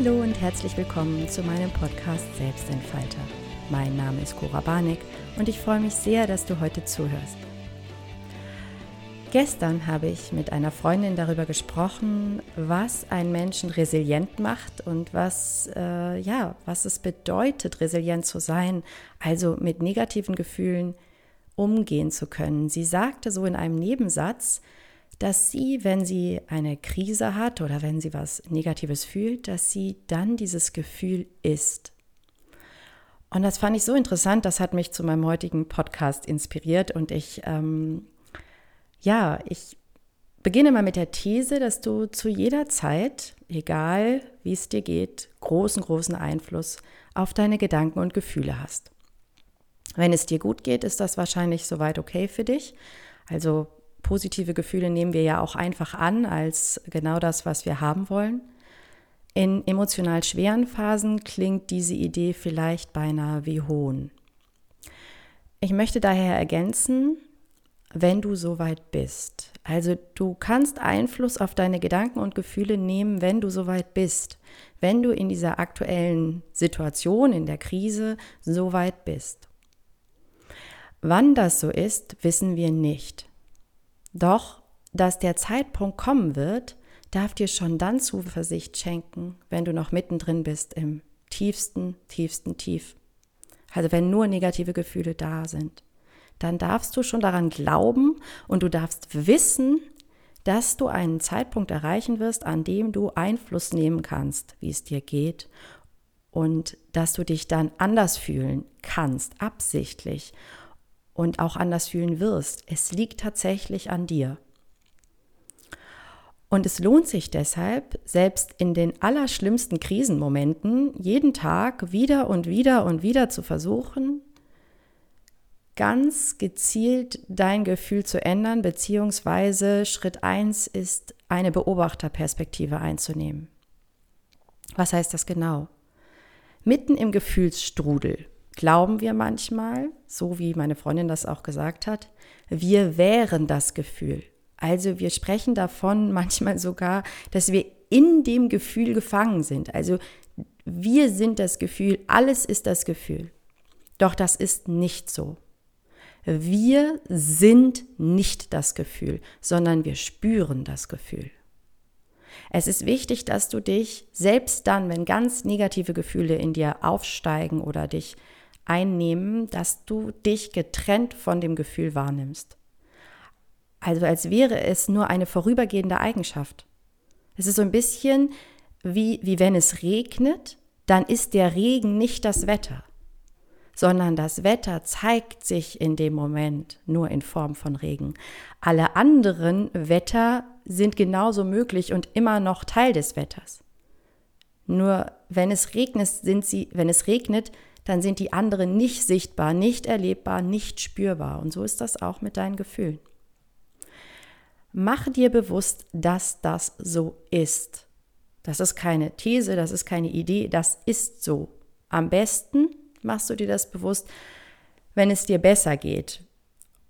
Hallo und herzlich willkommen zu meinem Podcast Selbstentfalter. Mein Name ist Cora Barnick und ich freue mich sehr, dass du heute zuhörst. Gestern habe ich mit einer Freundin darüber gesprochen, was einen Menschen resilient macht und was, äh, ja, was es bedeutet, resilient zu sein, also mit negativen Gefühlen umgehen zu können. Sie sagte so in einem Nebensatz, dass sie, wenn sie eine Krise hat oder wenn sie was Negatives fühlt, dass sie dann dieses Gefühl ist. Und das fand ich so interessant, das hat mich zu meinem heutigen Podcast inspiriert und ich, ähm, ja, ich beginne mal mit der These, dass du zu jeder Zeit, egal wie es dir geht, großen, großen Einfluss auf deine Gedanken und Gefühle hast. Wenn es dir gut geht, ist das wahrscheinlich soweit okay für dich. Also positive Gefühle nehmen wir ja auch einfach an als genau das, was wir haben wollen. In emotional schweren Phasen klingt diese Idee vielleicht beinahe wie Hohn. Ich möchte daher ergänzen, wenn du soweit bist. Also du kannst Einfluss auf deine Gedanken und Gefühle nehmen, wenn du soweit bist. Wenn du in dieser aktuellen Situation, in der Krise, soweit bist. Wann das so ist, wissen wir nicht. Doch, dass der Zeitpunkt kommen wird, darf dir schon dann Zuversicht schenken, wenn du noch mittendrin bist im tiefsten, tiefsten Tief. Also wenn nur negative Gefühle da sind, dann darfst du schon daran glauben und du darfst wissen, dass du einen Zeitpunkt erreichen wirst, an dem du Einfluss nehmen kannst, wie es dir geht und dass du dich dann anders fühlen kannst, absichtlich und auch anders fühlen wirst. Es liegt tatsächlich an dir. Und es lohnt sich deshalb, selbst in den allerschlimmsten Krisenmomenten, jeden Tag wieder und wieder und wieder zu versuchen, ganz gezielt dein Gefühl zu ändern, beziehungsweise Schritt 1 ist, eine Beobachterperspektive einzunehmen. Was heißt das genau? Mitten im Gefühlsstrudel glauben wir manchmal, so wie meine Freundin das auch gesagt hat, wir wären das Gefühl. Also wir sprechen davon manchmal sogar, dass wir in dem Gefühl gefangen sind. Also wir sind das Gefühl, alles ist das Gefühl. Doch das ist nicht so. Wir sind nicht das Gefühl, sondern wir spüren das Gefühl. Es ist wichtig, dass du dich selbst dann, wenn ganz negative Gefühle in dir aufsteigen oder dich einnehmen, dass du dich getrennt von dem Gefühl wahrnimmst. Also als wäre es nur eine vorübergehende Eigenschaft. Es ist so ein bisschen wie, wie wenn es regnet, dann ist der Regen nicht das Wetter, sondern das Wetter zeigt sich in dem Moment nur in Form von Regen. Alle anderen Wetter sind genauso möglich und immer noch Teil des Wetters. Nur wenn es regnet, sind sie, wenn es regnet, dann sind die anderen nicht sichtbar, nicht erlebbar, nicht spürbar. Und so ist das auch mit deinen Gefühlen. Mach dir bewusst, dass das so ist. Das ist keine These, das ist keine Idee, das ist so. Am besten machst du dir das bewusst, wenn es dir besser geht.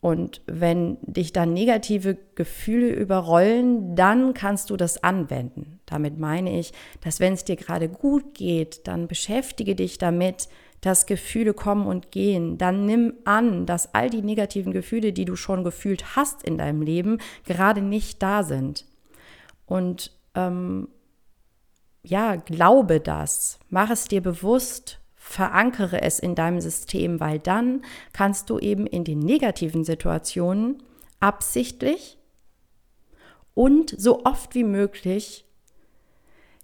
Und wenn dich dann negative Gefühle überrollen, dann kannst du das anwenden. Damit meine ich, dass wenn es dir gerade gut geht, dann beschäftige dich damit, dass Gefühle kommen und gehen, dann nimm an, dass all die negativen Gefühle, die du schon gefühlt hast in deinem Leben, gerade nicht da sind. Und ähm, ja, glaube das, mach es dir bewusst, verankere es in deinem System, weil dann kannst du eben in den negativen Situationen absichtlich und so oft wie möglich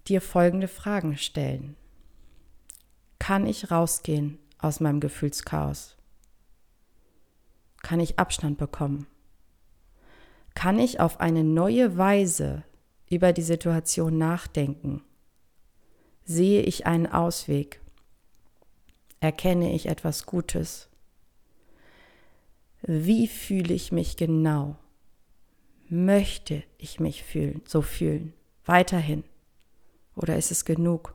dir folgende Fragen stellen. Kann ich rausgehen aus meinem Gefühlschaos? Kann ich Abstand bekommen? Kann ich auf eine neue Weise über die Situation nachdenken? Sehe ich einen Ausweg? Erkenne ich etwas Gutes? Wie fühle ich mich genau? Möchte ich mich fühlen, so fühlen? Weiterhin? Oder ist es genug?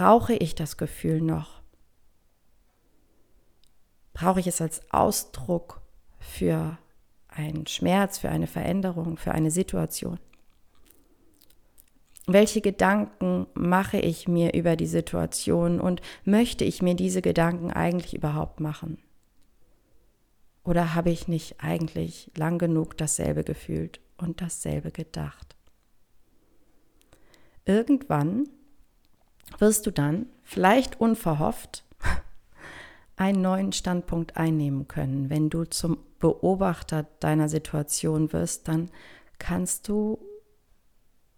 Brauche ich das Gefühl noch? Brauche ich es als Ausdruck für einen Schmerz, für eine Veränderung, für eine Situation? Welche Gedanken mache ich mir über die Situation und möchte ich mir diese Gedanken eigentlich überhaupt machen? Oder habe ich nicht eigentlich lang genug dasselbe gefühlt und dasselbe gedacht? Irgendwann wirst du dann, vielleicht unverhofft, einen neuen Standpunkt einnehmen können. Wenn du zum Beobachter deiner Situation wirst, dann kannst du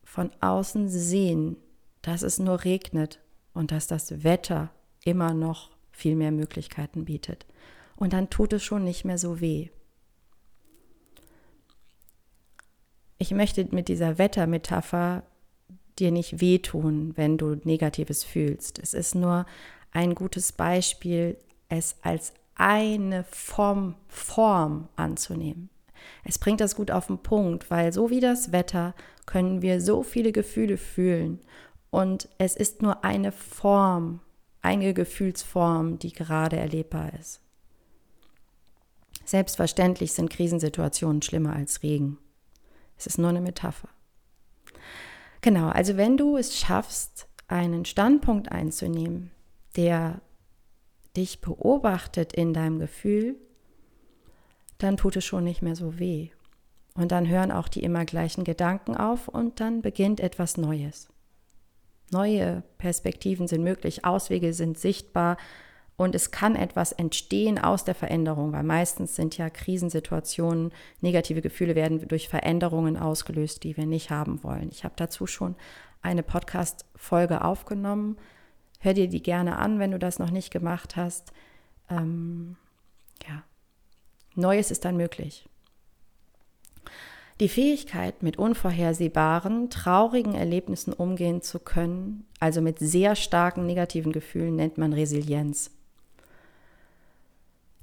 von außen sehen, dass es nur regnet und dass das Wetter immer noch viel mehr Möglichkeiten bietet. Und dann tut es schon nicht mehr so weh. Ich möchte mit dieser Wettermetapher dir nicht wehtun, wenn du Negatives fühlst. Es ist nur ein gutes Beispiel, es als eine Form, Form anzunehmen. Es bringt das gut auf den Punkt, weil so wie das Wetter können wir so viele Gefühle fühlen und es ist nur eine Form, eine Gefühlsform, die gerade erlebbar ist. Selbstverständlich sind Krisensituationen schlimmer als Regen. Es ist nur eine Metapher. Genau, also wenn du es schaffst, einen Standpunkt einzunehmen, der dich beobachtet in deinem Gefühl, dann tut es schon nicht mehr so weh. Und dann hören auch die immer gleichen Gedanken auf und dann beginnt etwas Neues. Neue Perspektiven sind möglich, Auswege sind sichtbar und es kann etwas entstehen aus der Veränderung, weil meistens sind ja Krisensituationen, negative Gefühle werden durch Veränderungen ausgelöst, die wir nicht haben wollen. Ich habe dazu schon eine Podcast-Folge aufgenommen. Hör dir die gerne an, wenn du das noch nicht gemacht hast. Ähm, ja, Neues ist dann möglich. Die Fähigkeit, mit unvorhersehbaren, traurigen Erlebnissen umgehen zu können, also mit sehr starken negativen Gefühlen, nennt man Resilienz.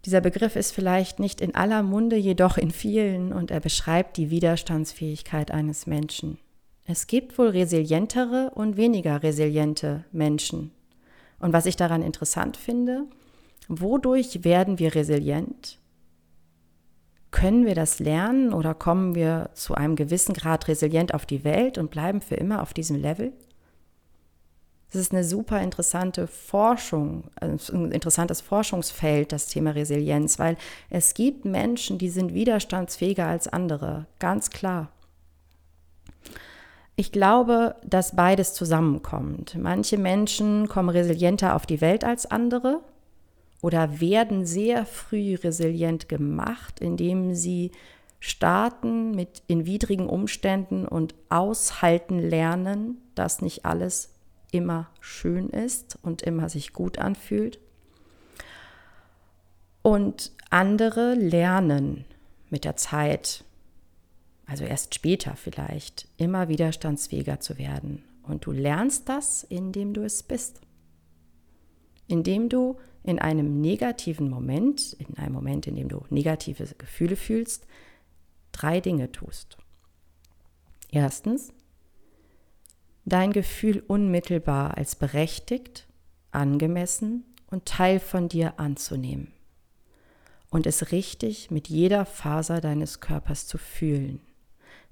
Dieser Begriff ist vielleicht nicht in aller Munde, jedoch in vielen und er beschreibt die Widerstandsfähigkeit eines Menschen. Es gibt wohl resilientere und weniger resiliente Menschen. Und was ich daran interessant finde, wodurch werden wir resilient können wir das lernen oder kommen wir zu einem gewissen Grad resilient auf die Welt und bleiben für immer auf diesem Level? Das ist eine super interessante Forschung, ein interessantes Forschungsfeld, das Thema Resilienz, weil es gibt Menschen, die sind widerstandsfähiger als andere, ganz klar. Ich glaube, dass beides zusammenkommt. Manche Menschen kommen resilienter auf die Welt als andere oder werden sehr früh resilient gemacht, indem sie starten mit in widrigen Umständen und aushalten lernen, dass nicht alles immer schön ist und immer sich gut anfühlt. Und andere lernen mit der Zeit, also erst später vielleicht, immer widerstandsfähiger zu werden. Und du lernst das, indem du es bist. Indem du in einem negativen Moment, in einem Moment, in dem du negative Gefühle fühlst, drei Dinge tust. Erstens, dein Gefühl unmittelbar als berechtigt, angemessen und Teil von dir anzunehmen und es richtig mit jeder Faser deines Körpers zu fühlen.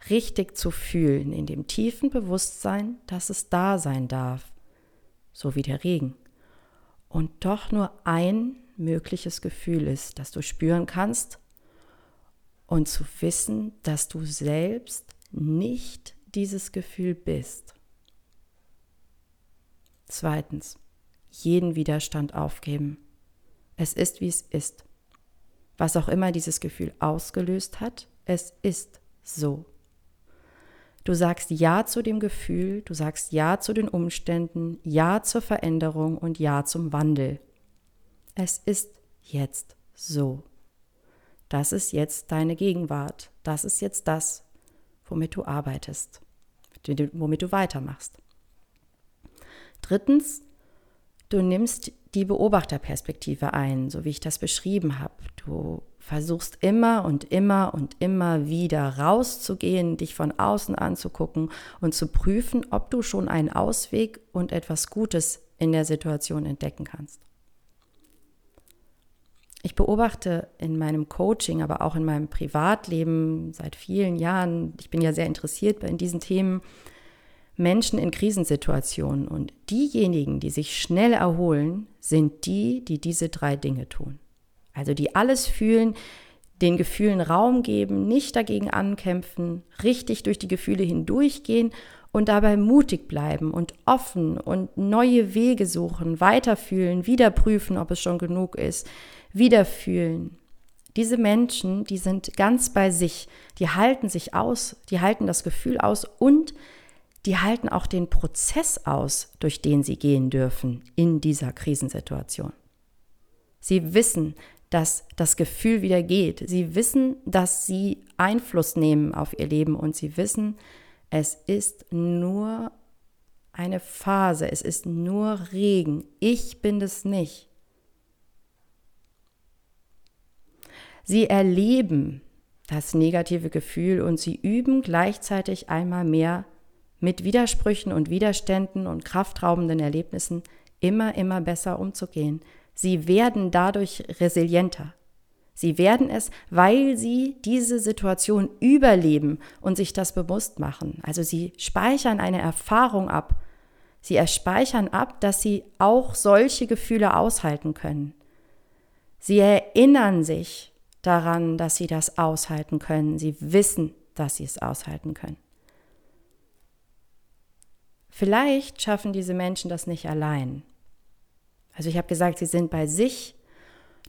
Richtig zu fühlen in dem tiefen Bewusstsein, dass es da sein darf, so wie der Regen und doch nur ein mögliches Gefühl ist, das du spüren kannst und zu wissen, dass du selbst nicht dieses Gefühl bist. Zweitens, jeden Widerstand aufgeben. Es ist, wie es ist. Was auch immer dieses Gefühl ausgelöst hat, es ist so. Du sagst Ja zu dem Gefühl, du sagst Ja zu den Umständen, Ja zur Veränderung und Ja zum Wandel. Es ist jetzt so. Das ist jetzt deine Gegenwart. Das ist jetzt das, womit du arbeitest, womit du weitermachst. Drittens, du nimmst die Beobachterperspektive ein, so wie ich das beschrieben habe. Du versuchst immer und immer und immer wieder rauszugehen, dich von außen anzugucken und zu prüfen, ob du schon einen Ausweg und etwas Gutes in der Situation entdecken kannst. Ich beobachte in meinem Coaching, aber auch in meinem Privatleben seit vielen Jahren, ich bin ja sehr interessiert in diesen Themen, Menschen in Krisensituationen und diejenigen, die sich schnell erholen, sind die, die diese drei Dinge tun. Also die alles fühlen, den Gefühlen Raum geben, nicht dagegen ankämpfen, richtig durch die Gefühle hindurchgehen und dabei mutig bleiben und offen und neue Wege suchen, weiterfühlen, wieder prüfen, ob es schon genug ist, wieder fühlen. Diese Menschen, die sind ganz bei sich, die halten sich aus, die halten das Gefühl aus und die halten auch den Prozess aus, durch den sie gehen dürfen in dieser Krisensituation. Sie wissen, dass das Gefühl wieder geht. Sie wissen, dass sie Einfluss nehmen auf ihr Leben und sie wissen, es ist nur eine Phase, es ist nur Regen. Ich bin es nicht. Sie erleben das negative Gefühl und sie üben gleichzeitig einmal mehr mit Widersprüchen und Widerständen und kraftraubenden Erlebnissen immer, immer besser umzugehen. Sie werden dadurch resilienter. Sie werden es, weil sie diese Situation überleben und sich das bewusst machen. Also sie speichern eine Erfahrung ab. Sie speichern ab, dass sie auch solche Gefühle aushalten können. Sie erinnern sich daran, dass sie das aushalten können. Sie wissen, dass sie es aushalten können. Vielleicht schaffen diese Menschen das nicht allein. Also ich habe gesagt, sie sind bei sich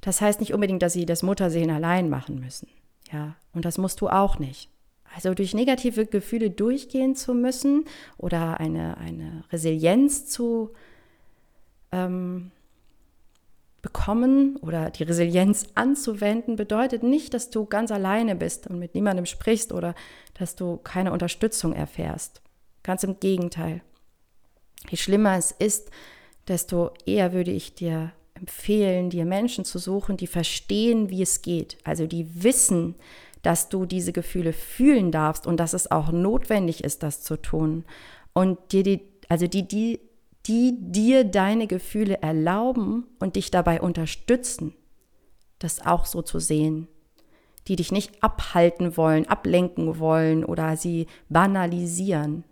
das heißt nicht unbedingt, dass sie das Muttersehen allein machen müssen. Ja, und das musst du auch nicht. Also durch negative Gefühle durchgehen zu müssen oder eine, eine Resilienz zu ähm, bekommen oder die Resilienz anzuwenden, bedeutet nicht, dass du ganz alleine bist und mit niemandem sprichst oder dass du keine Unterstützung erfährst. Ganz im Gegenteil. Je schlimmer es ist, desto eher würde ich dir empfehlen, dir Menschen zu suchen, die verstehen, wie es geht. Also die wissen, dass du diese Gefühle fühlen darfst und dass es auch notwendig ist, das zu tun. Und dir die, also die, die, die dir deine Gefühle erlauben und dich dabei unterstützen, das auch so zu sehen. Die dich nicht abhalten wollen, ablenken wollen oder sie banalisieren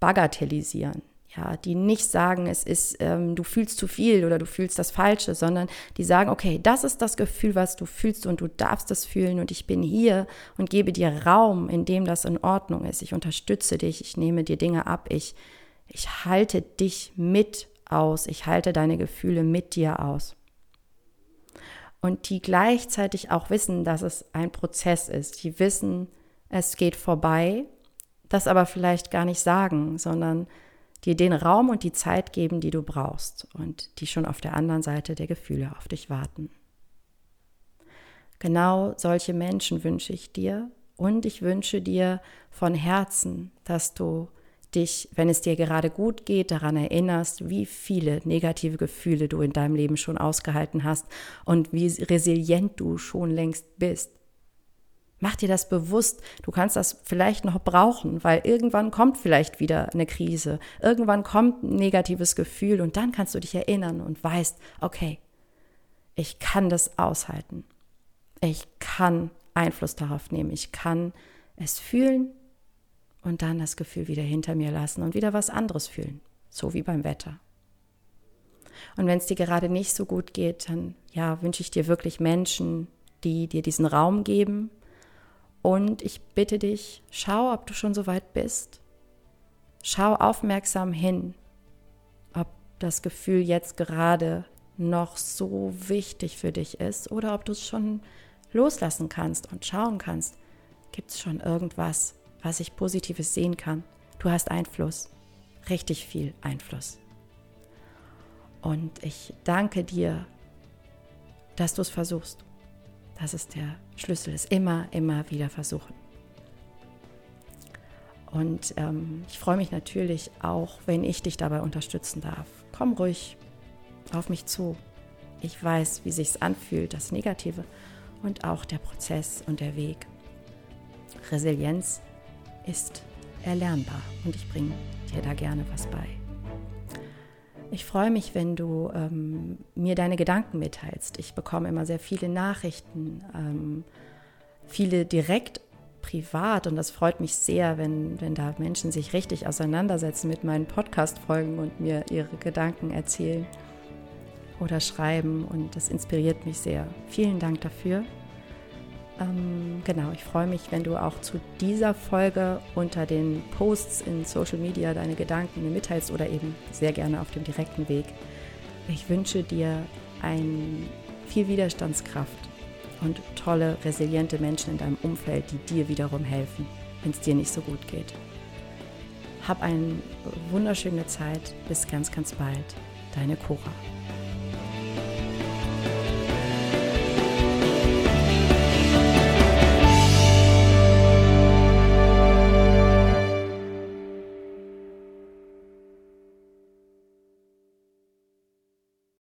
bagatellisieren ja, die nicht sagen, es ist, ähm, du fühlst zu viel oder du fühlst das Falsche, sondern die sagen, okay, das ist das Gefühl, was du fühlst und du darfst es fühlen und ich bin hier und gebe dir Raum, in dem das in Ordnung ist. Ich unterstütze dich, ich nehme dir Dinge ab, ich, ich halte dich mit aus, ich halte deine Gefühle mit dir aus. Und die gleichzeitig auch wissen, dass es ein Prozess ist. Die wissen, es geht vorbei, das aber vielleicht gar nicht sagen, sondern dir den Raum und die Zeit geben, die du brauchst und die schon auf der anderen Seite der Gefühle auf dich warten. Genau solche Menschen wünsche ich dir und ich wünsche dir von Herzen, dass du dich, wenn es dir gerade gut geht, daran erinnerst, wie viele negative Gefühle du in deinem Leben schon ausgehalten hast und wie resilient du schon längst bist. Mach dir das bewusst. Du kannst das vielleicht noch brauchen, weil irgendwann kommt vielleicht wieder eine Krise. Irgendwann kommt ein negatives Gefühl und dann kannst du dich erinnern und weißt, okay, ich kann das aushalten. Ich kann Einfluss darauf nehmen. Ich kann es fühlen und dann das Gefühl wieder hinter mir lassen und wieder was anderes fühlen. So wie beim Wetter. Und wenn es dir gerade nicht so gut geht, dann ja, wünsche ich dir wirklich Menschen, die dir diesen Raum geben, und ich bitte dich, schau, ob du schon so weit bist. Schau aufmerksam hin, ob das Gefühl jetzt gerade noch so wichtig für dich ist oder ob du es schon loslassen kannst und schauen kannst, gibt es schon irgendwas, was ich positives sehen kann. Du hast Einfluss, richtig viel Einfluss. Und ich danke dir, dass du es versuchst. Das ist der Schlüssel, ist immer, immer wieder versuchen. Und ähm, ich freue mich natürlich auch, wenn ich dich dabei unterstützen darf. Komm ruhig auf mich zu. Ich weiß, wie sich's anfühlt, das Negative und auch der Prozess und der Weg. Resilienz ist erlernbar und ich bringe dir da gerne was bei. Ich freue mich, wenn du ähm, mir deine Gedanken mitteilst. Ich bekomme immer sehr viele Nachrichten, ähm, viele direkt privat und das freut mich sehr, wenn, wenn da Menschen sich richtig auseinandersetzen mit meinen Podcast-Folgen und mir ihre Gedanken erzählen oder schreiben und das inspiriert mich sehr. Vielen Dank dafür. Ähm, genau, ich freue mich, wenn du auch zu dieser Folge unter den Posts in Social Media deine Gedanken mir mitteilst oder eben sehr gerne auf dem direkten Weg. Ich wünsche dir ein viel Widerstandskraft und tolle, resiliente Menschen in deinem Umfeld, die dir wiederum helfen, wenn es dir nicht so gut geht. Hab eine wunderschöne Zeit. Bis ganz, ganz bald. Deine Cora.